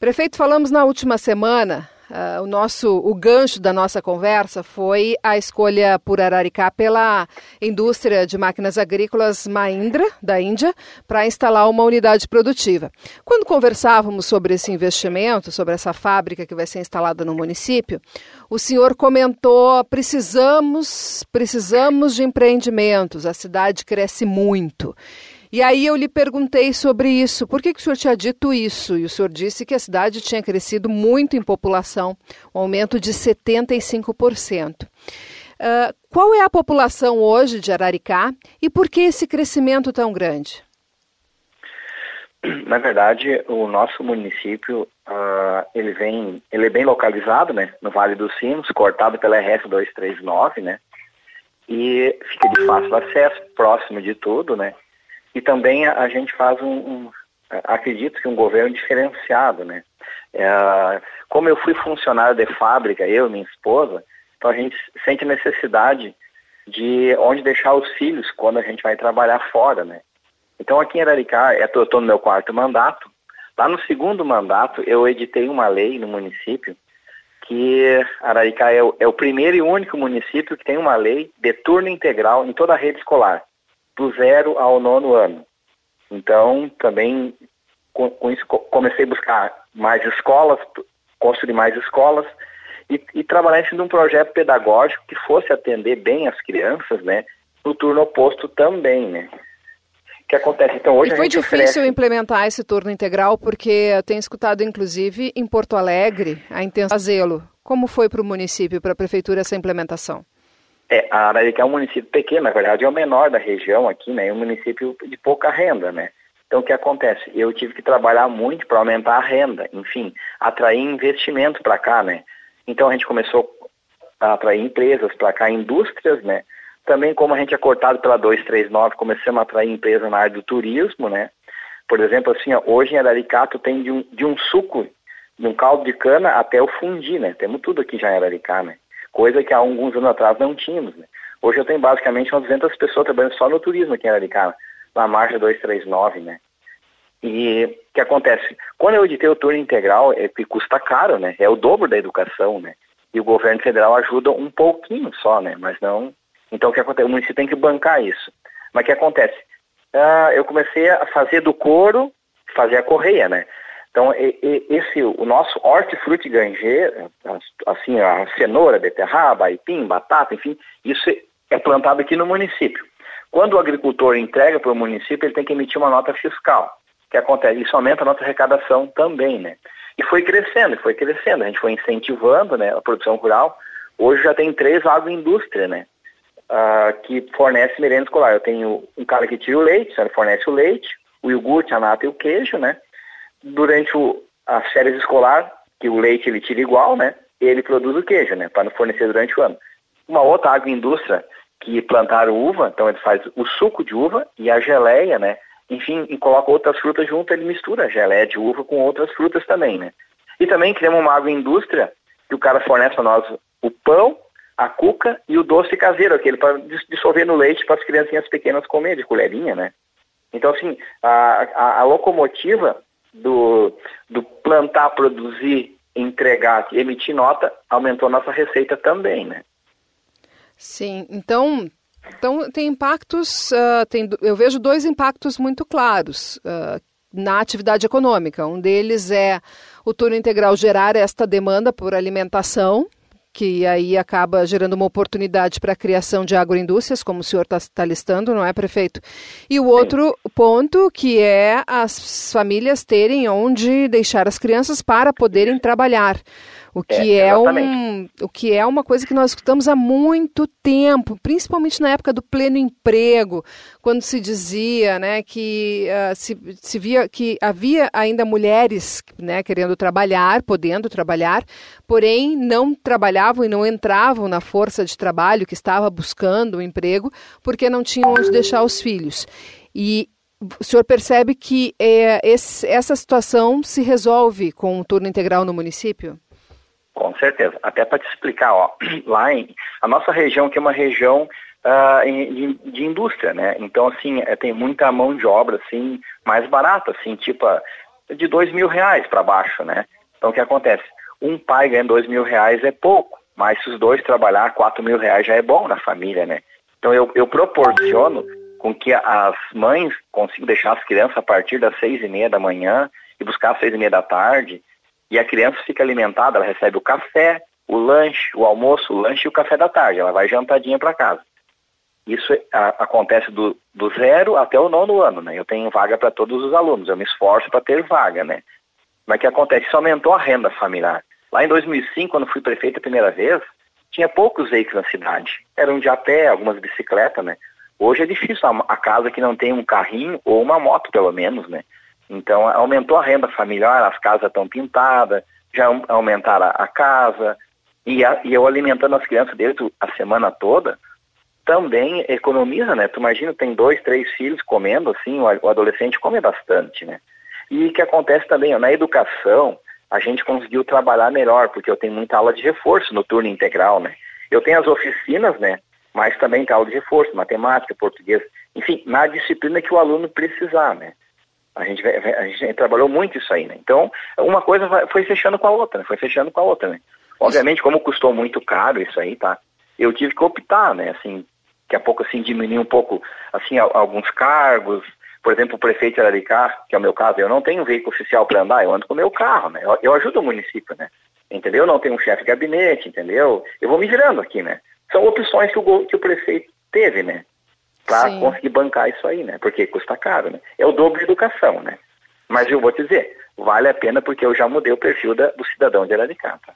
Prefeito, falamos na última semana Uh, o nosso o gancho da nossa conversa foi a escolha por Araricá pela indústria de máquinas agrícolas Mahindra da Índia para instalar uma unidade produtiva. Quando conversávamos sobre esse investimento, sobre essa fábrica que vai ser instalada no município, o senhor comentou: precisamos precisamos de empreendimentos. A cidade cresce muito. E aí eu lhe perguntei sobre isso. Por que, que o senhor tinha dito isso? E o senhor disse que a cidade tinha crescido muito em população, um aumento de 75%. Uh, ah, qual é a população hoje de Araricá e por que esse crescimento tão grande? Na verdade, o nosso município uh, ele vem, ele é bem localizado, né, no Vale dos Sinos, cortado pela RS 239, né, e fica de fácil acesso, próximo de tudo, né. E também a, a gente faz um, um, acredito que um governo diferenciado, né? É, como eu fui funcionário de fábrica, eu e minha esposa, então a gente sente necessidade de onde deixar os filhos quando a gente vai trabalhar fora, né? Então aqui em Araricá, eu estou no meu quarto mandato, lá no segundo mandato eu editei uma lei no município que Araricá é o, é o primeiro e único município que tem uma lei de turno integral em toda a rede escolar do zero ao nono ano. Então, também com, com isso comecei a buscar mais escolas, construir mais escolas e, e trabalhar em um projeto pedagógico que fosse atender bem as crianças, né? No turno oposto também, né? Que acontece? Então, hoje e foi difícil oferece... implementar esse turno integral porque eu tenho escutado, inclusive, em Porto Alegre, a intenção de fazê-lo. Como foi para o município, para a prefeitura, essa implementação? É, a Ararica é um município pequeno, na verdade é o menor da região aqui, né? É um município de pouca renda, né? Então o que acontece? Eu tive que trabalhar muito para aumentar a renda, enfim, atrair investimento para cá, né? Então a gente começou a atrair empresas para cá, indústrias, né? Também como a gente é cortado pela 239, começamos a atrair empresas na área do turismo, né? Por exemplo, assim, ó, hoje em Araricá tu tem de um, de um suco, de um caldo de cana até o fundi, né? Temos tudo aqui já em Araricá, né? coisa que há alguns anos atrás não tínhamos. Né? Hoje eu tenho basicamente umas 200 pessoas trabalhando só no turismo aqui em Araricá, na margem 239, né? E o que acontece? Quando eu editei o turno integral, é que custa caro, né? É o dobro da educação, né? E o governo federal ajuda um pouquinho só, né? Mas não... Então o que acontece? O município tem que bancar isso. Mas o que acontece? Ah, eu comecei a fazer do couro, fazer a correia, né? Então, esse, o nosso hortifruti granger, assim, a cenoura, beterraba, aipim, batata, enfim, isso é plantado aqui no município. Quando o agricultor entrega para o município, ele tem que emitir uma nota fiscal. O que acontece? Isso aumenta a nossa arrecadação também, né? E foi crescendo, foi crescendo. A gente foi incentivando né, a produção rural. Hoje já tem três agroindústrias, né? Uh, que fornece merenda escolar. Eu tenho um cara que tira o leite, fornece o leite, o iogurte, a nata e o queijo, né? durante o, as férias escolar, que o leite ele tira igual, né? Ele produz o queijo, né? Para fornecer durante o ano. Uma outra agroindústria que plantaram uva, então ele faz o suco de uva e a geleia, né? Enfim, e coloca outras frutas junto, ele mistura a geleia de uva com outras frutas também, né? E também criamos uma agroindústria que o cara fornece para nós o pão, a cuca e o doce caseiro, aquele para dissolver no leite para as criancinhas pequenas comer de colherinha, né? Então, assim, a, a, a locomotiva do, do plantar, produzir, entregar, emitir nota, aumentou nossa receita também, né? Sim, então, então tem impactos, uh, tem, eu vejo dois impactos muito claros uh, na atividade econômica. Um deles é o turno integral gerar esta demanda por alimentação, que aí acaba gerando uma oportunidade para a criação de agroindústrias, como o senhor está tá listando, não é, prefeito? E o outro Sim. ponto, que é as famílias terem onde deixar as crianças para poderem trabalhar. O que é, é um, o que é uma coisa que nós escutamos há muito tempo, principalmente na época do pleno emprego, quando se dizia, né, que uh, se, se via que havia ainda mulheres, né, querendo trabalhar, podendo trabalhar, porém não trabalhavam e não entravam na força de trabalho que estava buscando um emprego, porque não tinham onde deixar os filhos. E o senhor percebe que é, esse, essa situação se resolve com o turno integral no município? Com certeza. Até para te explicar, ó, lá em a nossa região que é uma região uh, de, de, indústria, né? Então assim é, tem muita mão de obra assim mais barata, assim tipo de dois mil reais para baixo, né? Então o que acontece? Um pai ganhando dois mil reais é pouco, mas se os dois trabalhar quatro mil reais já é bom na família, né? Então eu, eu proporciono com que as mães consigam deixar as crianças a partir das seis e meia da manhã e buscar às seis e meia da tarde e a criança fica alimentada, ela recebe o café, o lanche, o almoço, o lanche e o café da tarde. Ela vai jantadinha para casa. Isso a, acontece do, do zero até o nono ano, né? Eu tenho vaga para todos os alunos, eu me esforço para ter vaga, né? Mas o que acontece? Isso aumentou a renda familiar. Lá em 2005, quando fui prefeito a primeira vez, tinha poucos veículos na cidade. Eram de a pé, algumas bicicletas, né? Hoje é difícil a, a casa que não tem um carrinho ou uma moto, pelo menos, né? Então, aumentou a renda familiar, as casas estão pintadas, já aumentaram a casa, e, a, e eu alimentando as crianças desde a semana toda, também economiza, né? Tu imagina, tem dois, três filhos comendo, assim, o, adolescente come bastante, né? E o que acontece também, ó, na educação, a gente conseguiu trabalhar melhor, porque eu tenho muita aula de reforço no turno integral, né? Eu tenho as oficinas, né? Mas também tem aula de reforço, matemática, português, enfim, na disciplina que o aluno precisar, né? A gente, a gente trabalhou muito isso aí, né? Então, uma coisa foi fechando com a outra, né? Foi fechando com a outra, né? Obviamente, como custou muito caro isso aí, tá? Eu tive que optar, né? Assim, daqui a pouco, assim, diminuir um pouco, assim, alguns cargos. Por exemplo, o prefeito de Araricá, que é o meu caso, eu não tenho veículo oficial para andar, eu ando com o meu carro, né? Eu, eu ajudo o município, né? Entendeu? Eu não tenho um chefe de gabinete, entendeu? Eu vou me virando aqui, né? São opções que o, que o prefeito teve, né? Para conseguir bancar isso aí, né? Porque custa caro, né? É o dobro de educação, né? Mas eu vou te dizer, vale a pena porque eu já mudei o perfil da, do cidadão de Araricá. Tá?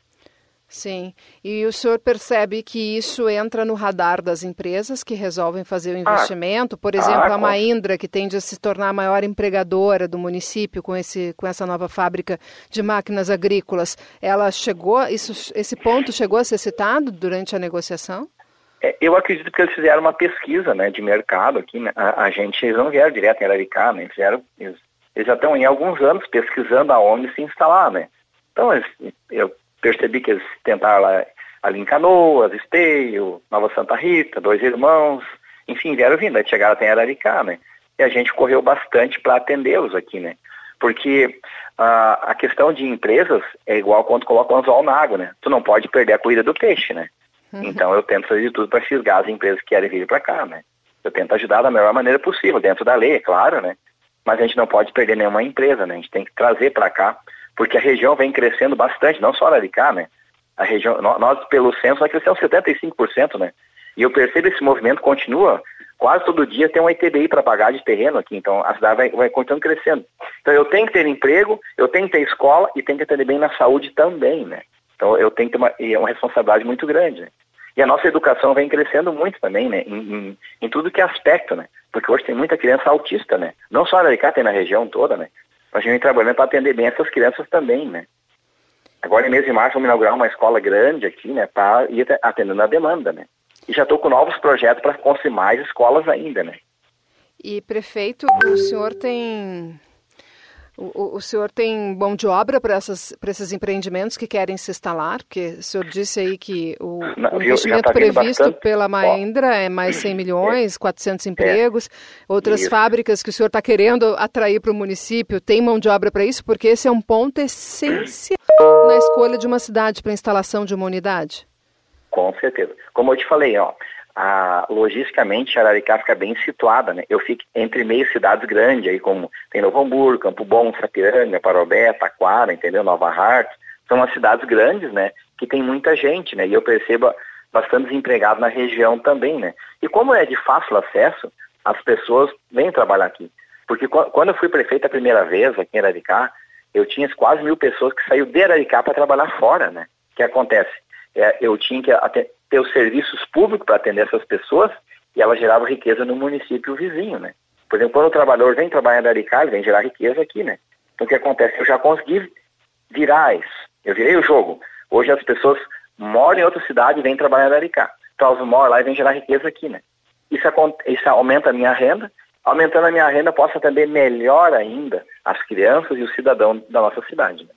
Sim, e o senhor percebe que isso entra no radar das empresas que resolvem fazer o ah, investimento? Por exemplo, ah, a Maindra, que tende a se tornar a maior empregadora do município com, esse, com essa nova fábrica de máquinas agrícolas, ela chegou, isso, esse ponto chegou a ser citado durante a negociação? É, eu acredito que eles fizeram uma pesquisa né, de mercado aqui. Né? A, a, gente, eles não vieram direto em Araricá, né? Eles, vieram, eles, eles já estão em alguns anos pesquisando aonde se instalar, né? Então, eles, eu percebi que eles tentaram lá, ali em Canoas, Esteio, Nova Santa Rita, Dois Irmãos, enfim, vieram vindo, aí chegaram até em Araricá, né? E a gente correu bastante para atendê-los aqui, né? Porque a, a questão de empresas é igual quando coloca o anzol na água, né? Tu não pode perder a corrida do peixe, né? Uhum. Então eu tento fazer de tudo para fisgar as empresas que querem vir para cá, né? Eu tento ajudar da melhor maneira possível, dentro da lei, é claro, né? Mas a gente não pode perder nenhuma empresa, né? A gente tem que trazer para cá, porque a região vem crescendo bastante, não só a de cá, né? A região, nós pelo censo vai crescer uns 75%, né? E eu percebo esse movimento continua, quase todo dia tem uma ITBI para pagar de terreno aqui, então a cidade vai, vai continuando crescendo. Então eu tenho que ter emprego, eu tenho que ter escola e tenho que atender bem na saúde também, né? Então eu tenho que uma, é uma responsabilidade muito grande. E a nossa educação vem crescendo muito também, né? Em, em, em, tudo que é aspecto, né? Porque hoje tem muita criança autista, né? Não só a Araricá, tem na região toda, né? A gente vem trabalhando para atender bem essas crianças também, né? Agora, em mês de março, vamos inaugurar uma escola grande aqui, né? Para ir atendendo a demanda, né? E já estou com novos projetos para construir mais escolas ainda, né? E, prefeito, o senhor tem O, o, senhor tem mão de obra para esses empreendimentos que querem se instalar? Porque o senhor disse aí que o, Não, o investimento tá previsto bastante. pela Mahindra Ó, é mais 100 milhões, é, 400 empregos. É, Outras isso. fábricas que o senhor está querendo atrair para o município, tem mão de obra para isso? Porque esse é um ponto essencial na escolha de uma cidade para instalação de uma unidade. Com certeza. Como eu te falei, ó, a, logisticamente Araricá fica bem situada, né? Eu fico entre meio cidades grandes, aí como tem Novo Hamburgo, Campo Bom, Sapiranga, Parobé, Taquara, entendeu? Nova Hartz. São umas cidades grandes, né? Que tem muita gente, né? E eu percebo bastante desempregado na região também, né? E como é de fácil acesso, as pessoas vêm trabalhar aqui. Porque quando eu fui prefeito a primeira vez aqui em Araricá, eu tinha quase mil pessoas que saíram de Araricá para trabalhar fora, né? O que acontece? É, eu tinha que ter os serviços públicos para atender essas pessoas e ela gerava riqueza no município vizinho, né? Por exemplo, quando o trabalhador vem trabalhar em ele vem gerar riqueza aqui, né? Então o que acontece? Eu já consegui virar isso. Eu virei o jogo. Hoje as pessoas moram em outra cidade e vêm trabalhar em Araricá. Então elas moram lá e vêm gerar riqueza aqui, né? Isso, isso aumenta a minha renda. Aumentando a minha renda, posso atender melhor ainda as crianças e os cidadãos da nossa cidade. Né?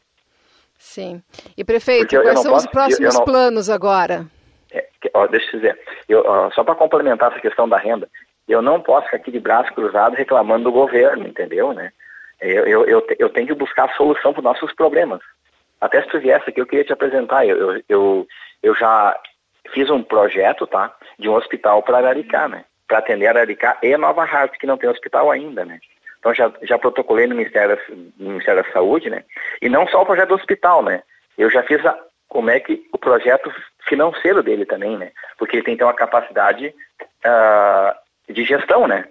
Sim. E prefeito, quais são posso, os próximos não... planos agora? É, ó, deixa eu dizer, eu, ó, só para complementar essa questão da renda, eu não posso ficar aqui de braço cruzado reclamando do governo, entendeu, né? Eu, eu, eu, eu tenho que buscar a solução para os nossos problemas. Até se tu viesse aqui, eu queria te apresentar. Eu, eu, eu, eu já fiz um projeto, tá? De um hospital para Araricá, né? Para atender Araricá e Nova Hartz, que não tem hospital ainda, né? Então já, já protocolei no Ministério, no Ministério da Saúde, né? E não só o projeto do hospital, né? Eu já fiz a, como é que o projeto financeiro dele também, né? Porque ele tem que ter uma capacidade uh, de gestão, né?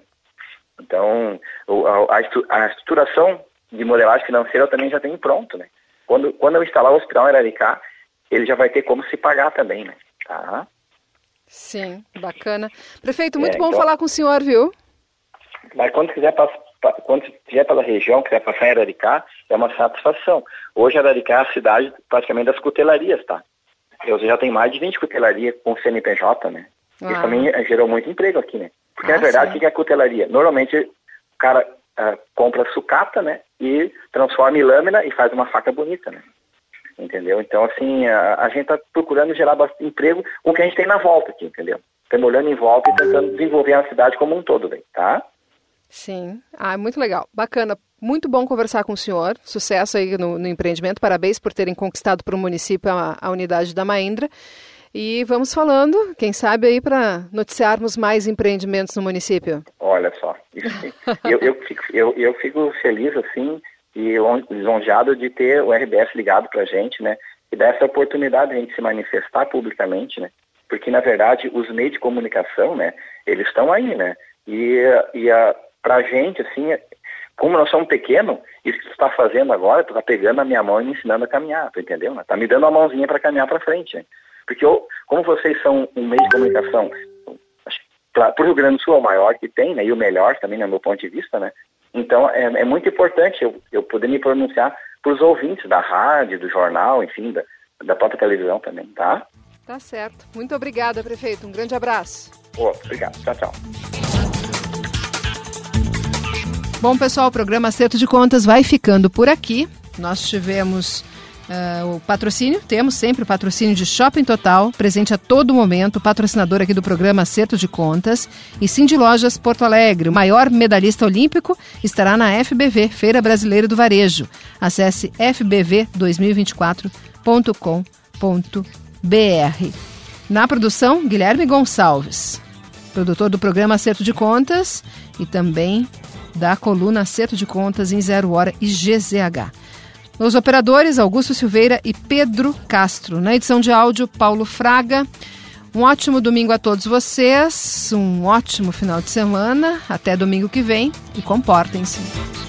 Então, a, estruturação de modelagem financeira eu também já tenho pronto, né? Quando, quando eu instalar o hospital em Araricá, ele já vai ter como se pagar também, né? Tá? Sim, bacana. Prefeito, muito é, bom então, falar com o senhor, viu? Mas quando quiser quando estiver pela região, quiser passar em Araricá, é uma satisfação. Hoje Araricá é a cidade praticamente das cutelarias, tá? Eu já tenho mais de 20 cutelarias com CNPJ, né? Ah. Isso também eh, gerou muito emprego aqui, né? Porque, ah, na verdade, o que é cutelaria? Normalmente, o cara uh, compra sucata, né? E transforma em lâmina e faz uma faca bonita, né? Entendeu? Então, assim, a, a gente está procurando gerar bastante emprego com o que a gente tem na volta aqui, entendeu? Estamos olhando em volta e tentando desenvolver a cidade como um todo, tá? Sim. Ah, muito legal. Bacana. Muito bom conversar com o senhor. Sucesso aí no, no empreendimento. Parabéns por terem conquistado para o município a, a, unidade da Maindra. E vamos falando, quem sabe aí para noticiarmos mais empreendimentos no município. Olha só, eu, eu, fico, eu, eu fico feliz assim e lisonjeado de ter o RBS ligado para a gente, né? E dar essa oportunidade de a gente se manifestar publicamente, né? Porque, na verdade, os meios de comunicação, né? Eles estão aí, né? E, e a, para a gente, assim, como nós somos pequenos, isso que tu está fazendo agora, tu está pegando a minha mão e me ensinando a caminhar, tu entendeu? Está me dando uma mãozinha para caminhar para frente. Né? Porque eu, como vocês são um meio de comunicação, para o Rio Grande do Sul é o maior que tem, né, e o melhor também, no meu ponto de vista, né? Então é, é muito importante eu, eu poder me pronunciar para os ouvintes da rádio, do jornal, enfim, da, da própria televisão também, tá? Tá certo. Muito obrigada, prefeito. Um grande abraço. Oh, obrigado. Tchau, tchau. Bom, pessoal, o programa Acerto de Contas vai ficando por aqui. Nós tivemos uh, o patrocínio, temos sempre o patrocínio de Shopping Total, presente a todo momento, patrocinador aqui do programa Acerto de Contas. E de Lojas Porto Alegre, o maior medalhista olímpico, estará na FBV, Feira Brasileira do Varejo. Acesse fbv2024.com.br. Na produção, Guilherme Gonçalves, produtor do programa Acerto de Contas e também da coluna Acerto de Contas em Zero Hora e GZH. Os operadores Augusto Silveira e Pedro Castro. Na edição de áudio, Paulo Fraga. Um ótimo domingo a todos vocês, um ótimo final de semana. Até domingo que vem e comportem-se.